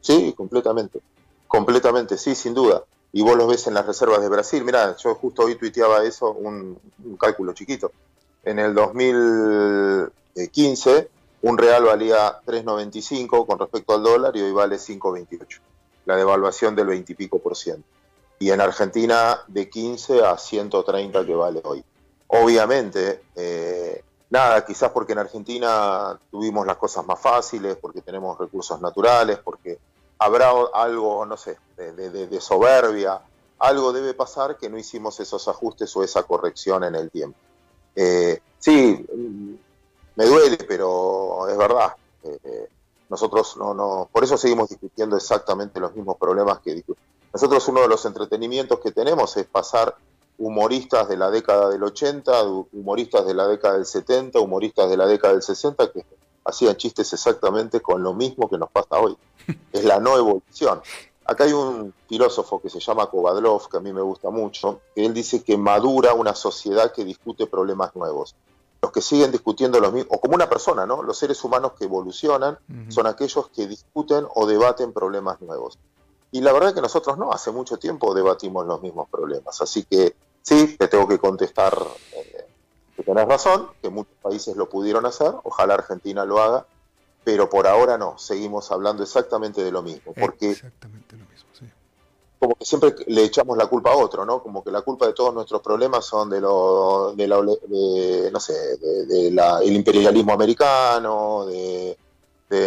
Sí, completamente. Completamente, sí, sin duda. Y vos lo ves en las reservas de Brasil. Mira, yo justo hoy tuiteaba eso, un cálculo chiquito en el 2015 un real valía 3.95 con respecto al dólar y hoy vale 5.28. La devaluación del 20 y pico por ciento. Y en Argentina de 15 a 130 que vale hoy. Obviamente, eh, nada, quizás porque en Argentina tuvimos las cosas más fáciles, porque tenemos recursos naturales, porque habrá algo, no sé, de soberbia, algo debe pasar que no hicimos esos ajustes o esa corrección en el tiempo. Eh, sí, me duele, pero es verdad. Eh, nosotros no, no, por eso seguimos discutiendo exactamente los mismos problemas que. Nosotros uno de los entretenimientos que tenemos es pasar humoristas de la década del 80, humoristas de la década del 70, humoristas de la década del 60 que hacían chistes exactamente con lo mismo que nos pasa hoy. Es la no evolución. Acá hay un filósofo que se llama Kovadlov, que a mí me gusta mucho, que él dice que madura una sociedad que discute problemas nuevos. Los que siguen discutiendo los mismos, o como una persona, ¿no? Los seres humanos que evolucionan son aquellos que discuten o debaten problemas nuevos. Y la verdad es que nosotros no, hace mucho tiempo debatimos los mismos problemas. Así que sí, te tengo que contestar eh, que tenés razón, que muchos países lo pudieron hacer, ojalá Argentina lo haga, pero por ahora no, seguimos hablando exactamente de lo mismo, porque exactamente lo mismo, sí. como que siempre le echamos la culpa a otro, ¿no? Como que la culpa de todos nuestros problemas son de lo, de, la, no sé, de, el imperialismo americano, de,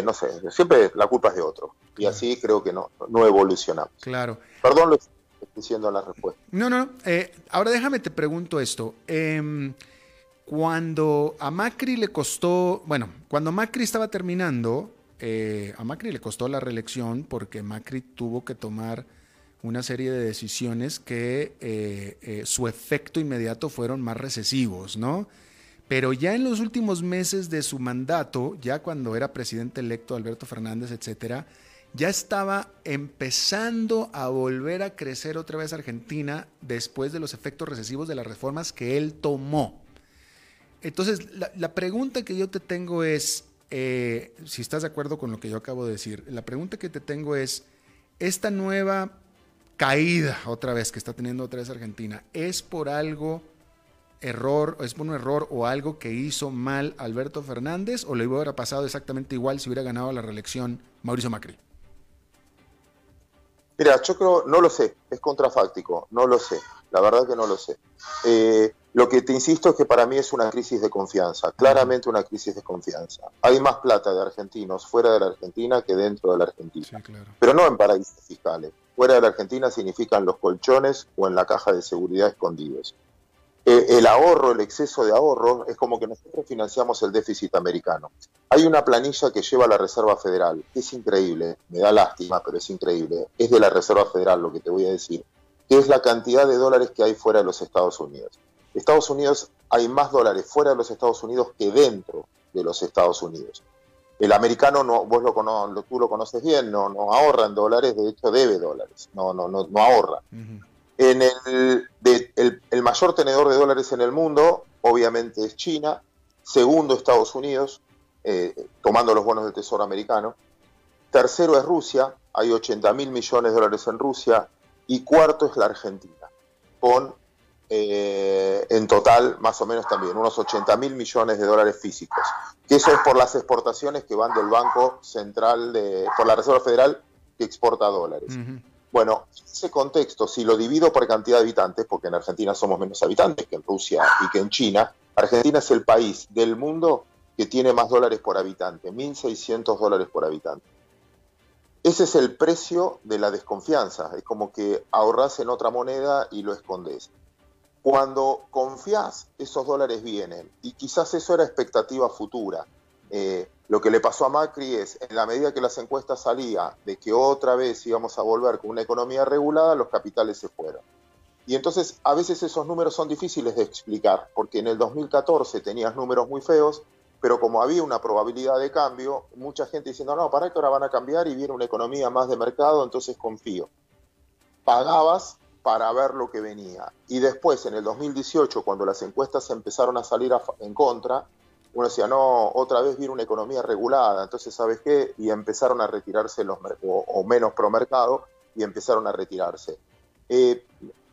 no sé, siempre la culpa es de otro, y así creo que no, no evolucionamos. Claro. Perdón, lo estoy diciendo la respuesta. No, no, eh, ahora déjame te pregunto esto. Eh, cuando a Macri le costó, bueno, cuando Macri estaba terminando, eh, a Macri le costó la reelección porque Macri tuvo que tomar una serie de decisiones que eh, eh, su efecto inmediato fueron más recesivos, ¿no? Pero ya en los últimos meses de su mandato, ya cuando era presidente electo Alberto Fernández, etcétera, ya estaba empezando a volver a crecer otra vez Argentina después de los efectos recesivos de las reformas que él tomó. Entonces, la, pregunta que yo te tengo es, eh, si estás de acuerdo con lo que yo acabo de decir, la pregunta que te tengo es, esta nueva caída otra vez que está teniendo otra vez Argentina, ¿es por algo error, es por un error o algo que hizo mal Alberto Fernández o le hubiera pasado exactamente igual si hubiera ganado la reelección Mauricio Macri? Mira, yo creo, no lo sé, es contrafáctico, no lo sé, la verdad que no lo sé. Eh, lo que te insisto es que para mí es una crisis de confianza, claramente una crisis de confianza. Hay más plata de argentinos fuera de la Argentina que dentro de la Argentina, pero no en paraísos fiscales. Fuera de la Argentina significan los colchones o en la caja de seguridad escondidos. Eh, el ahorro, el exceso de ahorro, es como que nosotros financiamos el déficit americano. Hay una planilla que lleva la Reserva Federal, que es increíble, me da lástima, pero es increíble. Es de la Reserva Federal lo que te voy a decir, es la cantidad de dólares que hay fuera de los Estados Unidos. Estados Unidos hay más dólares fuera de los Estados Unidos que dentro de los Estados Unidos. El americano, no, vos lo, lo tú lo conoces bien, no, no ahorra en dólares, de hecho debe dólares, no, no, no, no ahorra. En el, el, mayor tenedor de dólares en el mundo, obviamente, es China. Segundo, Estados Unidos, eh, tomando los bonos del Tesoro americano. Tercero es Rusia, hay 80 mil millones de dólares en Rusia. Y cuarto es la Argentina, con eh, en total más o menos también unos 80 mil millones de dólares físicos. Que eso es por las exportaciones que van del Banco Central, de, por la Reserva Federal que exporta dólares. Bueno, en ese contexto, si lo divido por cantidad de habitantes, porque en Argentina somos menos habitantes que en Rusia y que en China, Argentina es el país del mundo que tiene más dólares por habitante, 1.600 dólares por habitante. Ese es el precio de la desconfianza, es como que ahorras en otra moneda y lo escondes. Cuando confías, esos dólares vienen, y quizás eso era expectativa futura. Eh, lo que le pasó a Macri es, en la medida que las encuestas salían de que otra vez íbamos a volver con una economía regulada, los capitales se fueron. Y entonces a veces esos números son difíciles de explicar, porque en el 2014 tenías números muy feos, pero como había una probabilidad de cambio, mucha gente diciendo, no, para que ahora van a cambiar y viene una economía más de mercado, entonces confío. Pagabas para ver lo que venía. Y después, en el 2018, cuando las encuestas empezaron a salir en contra, uno decía, no, otra vez viene una economía regulada, entonces, ¿sabes qué? Y empezaron a retirarse los o, o menos promercado y empezaron a retirarse. Eh,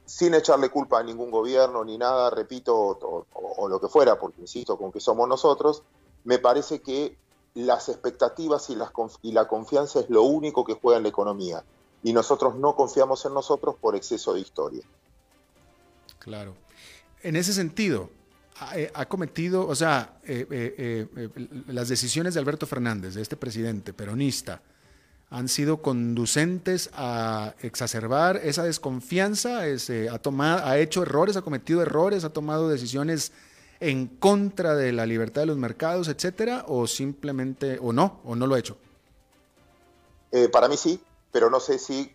sin echarle culpa a ningún gobierno ni nada, repito, o, lo que fuera, porque insisto, con que somos nosotros, me parece que las expectativas y, las, y la confianza es lo único que juega en la economía. Y nosotros no confiamos en nosotros por exceso de historia. Claro. En ese sentido, eh, ha, cometido, o sea, eh, eh, las decisiones de Alberto Fernández, de este presidente peronista, han sido conducentes a exacerbar esa desconfianza, ha, tomado, ha hecho errores, ha cometido errores, ha tomado decisiones en contra de la libertad de los mercados, etcétera, o simplemente, o no, o no lo ha hecho. para mí sí, pero no sé si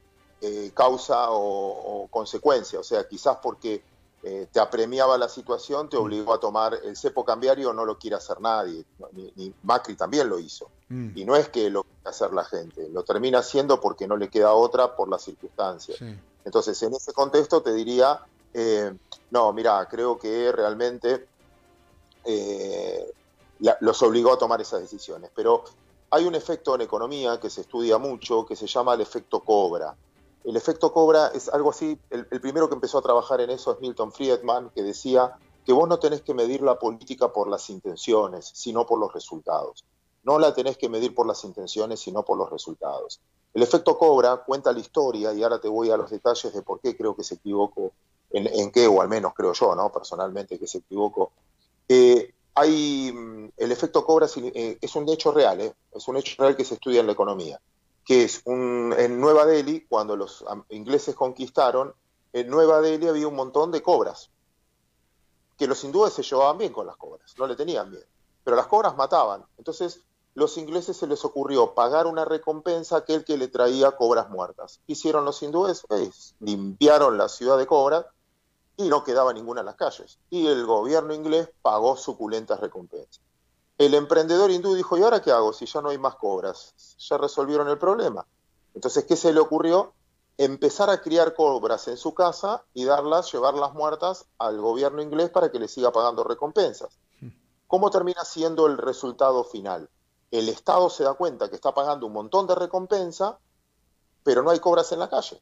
causa o, o consecuencia, o sea, quizás porque eh, te apremiaba la situación, te mm. obligó a tomar el cepo cambiario, no lo quiere hacer nadie, ni, Macri también lo hizo. Mm. Y no es que lo quiera hacer la gente, lo termina haciendo porque no le queda otra por las circunstancias. Entonces, en ese contexto te diría, eh, no, mira, creo que realmente eh, los obligó a tomar esas decisiones. Pero hay un efecto en economía que se estudia mucho, que se llama el efecto cobra. El efecto cobra es algo así, el, primero que empezó a trabajar en eso es Milton Friedman, que decía que vos no tenés que medir la política por las intenciones, sino por los resultados. No la tenés que medir por las intenciones, sino por los resultados. El efecto cobra cuenta la historia, y ahora te voy a los detalles de por qué creo que se equivocó, en, qué, o al menos creo yo, ¿no? Personalmente que se equivocó. Eh, hay, mm, el efecto cobra eh, es un hecho real, ¿eh? es un hecho real que se estudia en la economía que es un, en Nueva Delhi, cuando los ingleses conquistaron, en Nueva Delhi había un montón de cobras, que los hindúes se llevaban bien con las cobras, no le tenían bien, pero las cobras mataban. Entonces, los ingleses se les ocurrió pagar una recompensa a aquel que le traía cobras muertas. ¿Qué hicieron los hindúes? Limpiaron la ciudad de cobras y no quedaba ninguna en las calles. Y el gobierno inglés pagó suculentas recompensas. El emprendedor hindú dijo, ¿y ahora qué hago si ya no hay más cobras? Ya resolvieron el problema. Entonces, ¿qué se le ocurrió? Empezar a criar cobras en su casa y darlas, llevarlas muertas al gobierno inglés para que le siga pagando recompensas. ¿Cómo termina siendo el resultado final? El Estado se da cuenta que está pagando un montón de recompensa, pero no hay cobras en la calle.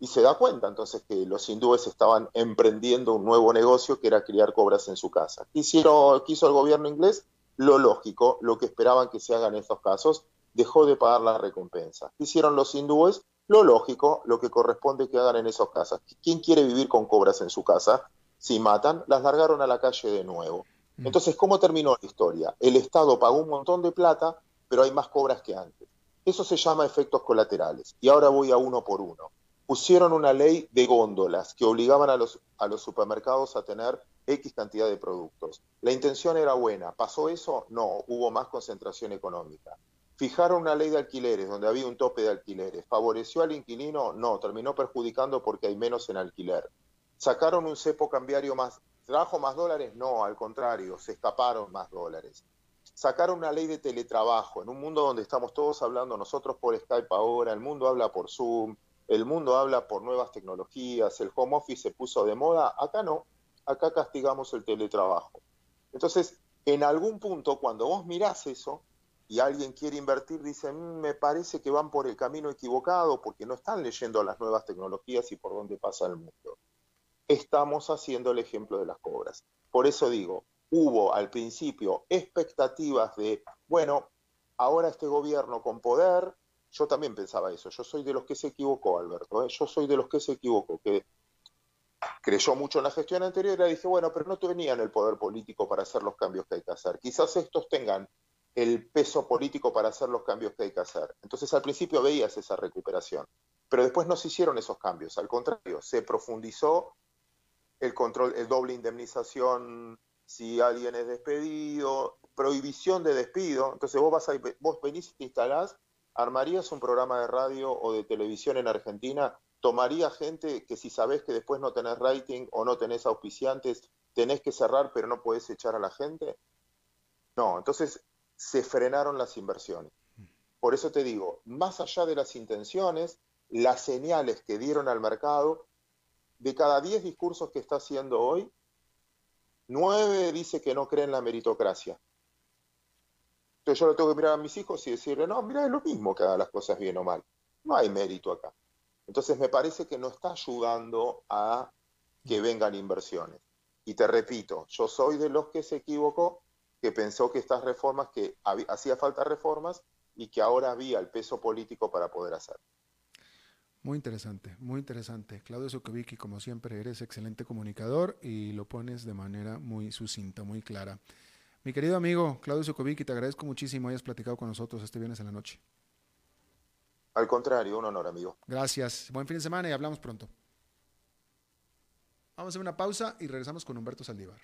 Y se da cuenta entonces que los hindúes estaban emprendiendo un nuevo negocio que era criar cobras en su casa. ¿Qué, hizo el gobierno inglés? Lo lógico, lo que esperaban que se haga en estos casos, dejó de pagar la recompensa. hicieron los hindúes? Lo lógico, lo que corresponde que hagan en esos casos. ¿Quién quiere vivir con cobras en su casa? Si matan, las largaron a la calle de nuevo. Mm. Entonces, ¿cómo terminó la historia? El Estado pagó un montón de plata, pero hay más cobras que antes. Eso se llama efectos colaterales. Y ahora voy a uno por uno. Pusieron una ley de góndolas que obligaban a los, a los supermercados a tener X cantidad de productos. La intención era buena. ¿Pasó eso? No, hubo más concentración económica. Fijaron una ley de alquileres donde había un tope de alquileres. ¿Favoreció al inquilino? No, terminó perjudicando porque hay menos en alquiler. ¿Sacaron un cepo cambiario más? ¿Trajo más dólares? No, al contrario, se escaparon más dólares. Sacaron una ley de teletrabajo en un mundo donde estamos todos hablando nosotros por Skype ahora, el mundo habla por Zoom, el mundo habla por nuevas tecnologías, el home office se puso de moda, acá no, acá castigamos el teletrabajo. Entonces, en algún punto, cuando vos mirás eso y alguien quiere invertir, dice, mm, me parece que van por el camino equivocado porque no están leyendo las nuevas tecnologías y por dónde pasa el mundo. Estamos haciendo el ejemplo de las cobras. Por eso digo, hubo al principio expectativas de, bueno, ahora este gobierno con poder yo también pensaba eso. Yo soy de los que se equivocó, Alberto. ¿eh? Yo soy de los que se equivocó, que creyó mucho en la gestión anterior y dije, bueno, pero no tenían el poder político para hacer los cambios que hay que hacer. Quizás estos tengan el peso político para hacer los cambios que hay que hacer. Entonces al principio veías esa recuperación, pero después no se hicieron esos cambios. Al contrario, se profundizó el control, el doble indemnización si alguien es despedido, prohibición de despido. Entonces vos vas a, vos venís y te instalás ¿Armarías un programa de radio o de televisión en Argentina? ¿Tomaría gente que si sabes que después no tenés rating o no tenés auspiciantes, tenés que cerrar pero no podés echar a la gente? No, entonces se frenaron las inversiones. Por eso te digo, más allá de las intenciones, las señales que dieron al mercado, de cada 10 discursos que está haciendo hoy, 9 dice que no creen en la meritocracia. Entonces yo lo tengo que mirar a mis hijos y decirle, no, mira, es lo mismo que haga las cosas bien o mal. No hay mérito acá. Entonces me parece que no está ayudando a que vengan inversiones. Y te repito, yo soy de los que se equivocó, que pensó que estas reformas, que hacía falta reformas y que ahora había el peso político para poder hacer. Muy interesante, muy interesante. Claudio Zukovicki, como siempre, eres excelente comunicador y lo pones de manera muy sucinta, muy clara. Mi querido amigo Claudio Sokovic, te agradezco muchísimo hayas platicado con nosotros este viernes en la noche. Al contrario, un honor, amigo. Gracias. Buen fin de semana y hablamos pronto. Vamos a hacer una pausa y regresamos con Humberto Saldívar.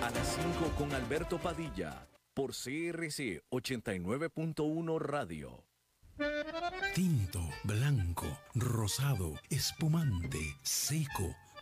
A las 5 con Alberto Padilla, por CRC 89.1 Radio. Tinto, blanco, rosado, espumante, seco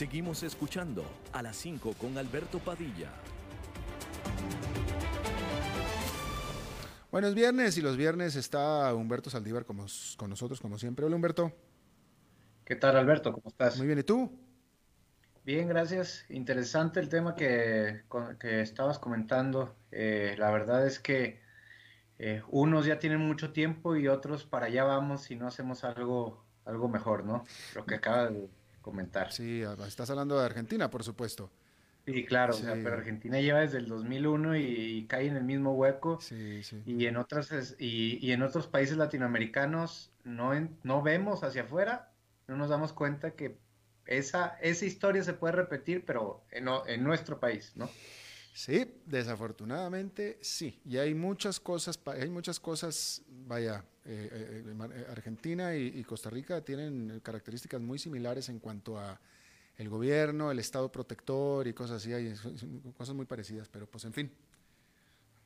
Seguimos escuchando a las 5 con Alberto Padilla. Buenos viernes y los viernes está Humberto Saldívar con nosotros como siempre. Hola Humberto. ¿Qué tal Alberto? ¿Cómo estás? Muy bien, ¿y tú? Bien, gracias. Interesante el tema que, estabas comentando. Eh, la verdad es que eh, unos ya tienen mucho tiempo y otros para allá vamos si no hacemos algo, algo mejor, ¿no? Lo que acaba de comentar. Sí, estás hablando de Argentina, por supuesto. Sí, claro, pero Argentina lleva desde el 2001 y, cae en el mismo hueco. Sí, sí. Y en otras y, en otros países latinoamericanos no no vemos hacia afuera, no nos damos cuenta que esa esa historia se puede repetir, pero en, en nuestro país, ¿no? Sí, desafortunadamente sí. Y hay muchas cosas, hay muchas cosas, vaya, eh, eh, eh, Argentina y, Costa Rica tienen características muy similares en cuanto a el gobierno, el Estado protector y cosas así, hay cosas muy parecidas, pero pues en fin,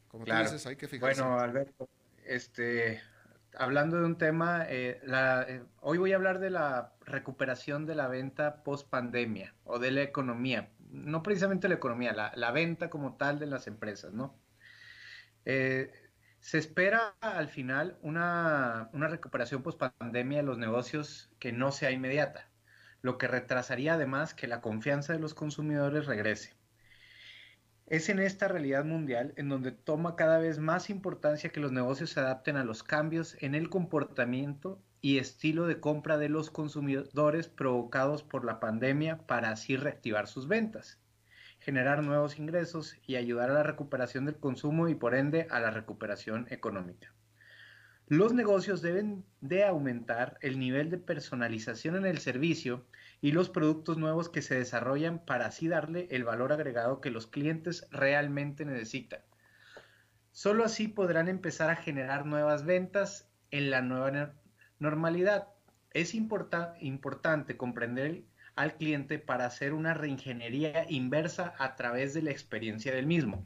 como tú dices, hay que fijarse. Bueno, Alberto, este, hablando de un tema, hoy voy a hablar de la recuperación de la venta post pandemia o de la economía, no precisamente la economía, la, venta como tal de las empresas, ¿no? Se espera al final una, recuperación post pandemia de los negocios que no sea inmediata, lo que retrasaría además que la confianza de los consumidores regrese. Es en esta realidad mundial en donde toma cada vez más importancia que los negocios se adapten a los cambios en el comportamiento y estilo de compra de los consumidores provocados por la pandemia para así reactivar sus ventas generar nuevos ingresos y ayudar a la recuperación del consumo y por ende a la recuperación económica. Los negocios deben de aumentar el nivel de personalización en el servicio y los productos nuevos que se desarrollan para así darle el valor agregado que los clientes realmente necesitan. Solo así podrán empezar a generar nuevas ventas en la nueva normalidad. Es importante comprender al cliente para hacer una reingeniería inversa a través de la experiencia del mismo,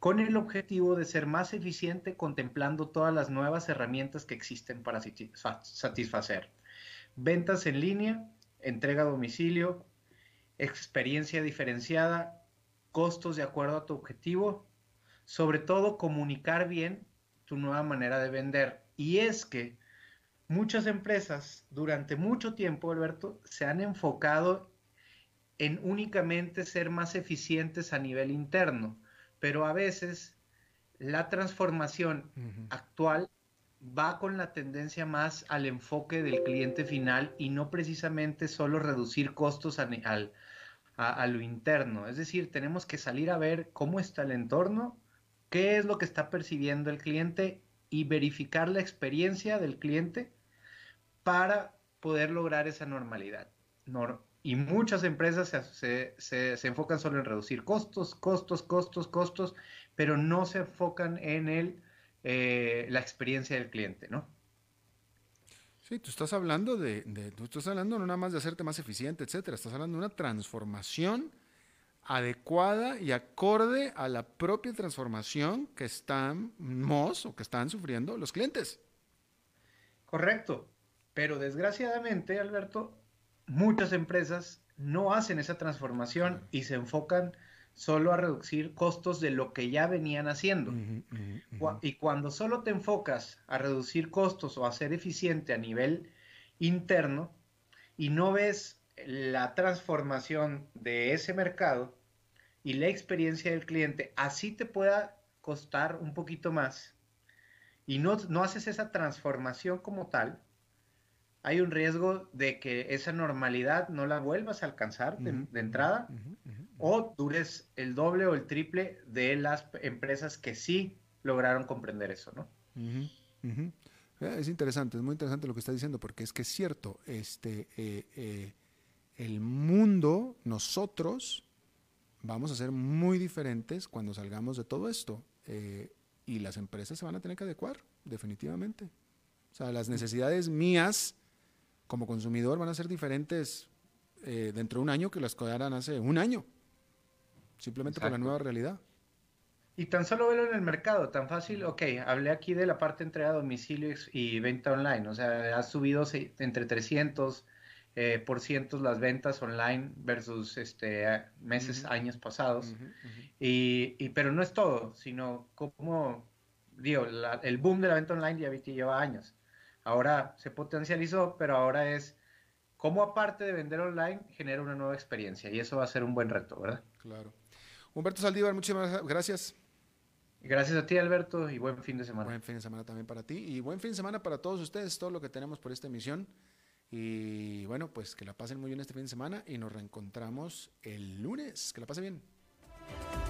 con el objetivo de ser más eficiente contemplando todas las nuevas herramientas que existen para satisfacer. Ventas en línea, entrega a domicilio, experiencia diferenciada, costos de acuerdo a tu objetivo, sobre todo comunicar bien tu nueva manera de vender. Y es que muchas empresas durante mucho tiempo, Alberto, se han enfocado en únicamente ser más eficientes a nivel interno, pero a veces la transformación actual va con la tendencia más al enfoque del cliente final y no precisamente solo reducir costos al, a, lo interno. Es decir, tenemos que salir a ver cómo está el entorno, qué es lo que está percibiendo el cliente y verificar la experiencia del cliente para poder lograr esa normalidad. y muchas empresas se, se, enfocan solo en reducir costos, costos, costos, costos, pero no se enfocan en el, eh, la experiencia del cliente, ¿no? Sí, tú estás hablando de, tú estás hablando no nada más de hacerte más eficiente, etcétera, estás hablando de una transformación adecuada y acorde a la propia transformación que estamos o que están sufriendo los clientes. Correcto, pero desgraciadamente, Alberto, muchas empresas no hacen esa transformación y se enfocan solo a reducir costos de lo que ya venían haciendo. Y cuando solo te enfocas a reducir costos o a ser eficiente a nivel interno y no ves la transformación de ese mercado y la experiencia del cliente, así te pueda costar un poquito más y no, no haces esa transformación como tal, hay un riesgo de que esa normalidad no la vuelvas a alcanzar de, entrada o dures el doble o el triple de las empresas que sí lograron comprender eso, ¿no? Eh, es interesante, es muy interesante lo que está diciendo, porque es que es cierto, este, eh, eh, el mundo, nosotros, vamos a ser muy diferentes cuando salgamos de todo esto. y las empresas se van a tener que adecuar, definitivamente. O sea, las necesidades mías como consumidor van a ser diferentes dentro de un año que las que eran hace un año simplemente por la nueva realidad. Y tan solo verlo en el mercado, tan fácil, ok, hablé aquí de la parte entrega a domicilio y venta online, o sea, ha subido entre 300 eh, por ciento las ventas online versus este, meses, años pasados, Y, pero no es todo, sino como, digo, el boom de la venta online ya lleva años. Ahora se potencializó, pero ahora es cómo aparte de vender online genera una nueva experiencia y eso va a ser un buen reto, ¿verdad? Claro. Humberto Saldívar, muchísimas gracias. Gracias a ti, Alberto, y buen fin de semana. Buen fin de semana también para ti. Y buen fin de semana para todos ustedes, todo lo que tenemos por esta emisión. Y bueno, pues que la pasen muy bien este fin de semana y nos reencontramos el lunes. Que la pasen bien.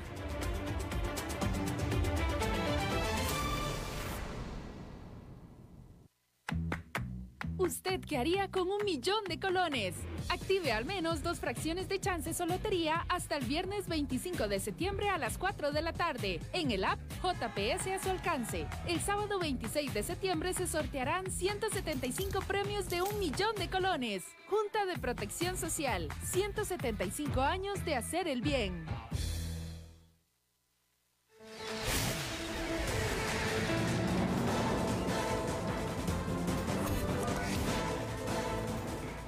¿Usted qué haría con un millón de colones? Active al menos dos fracciones de chances o lotería hasta el viernes 25 de septiembre a las 4 de la tarde en el app JPS a su alcance. El sábado 26 de septiembre se sortearán 175 premios de un millón de colones. Junta de Protección Social, 175 años de hacer el bien.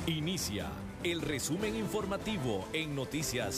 Inicia el resumen informativo en noticias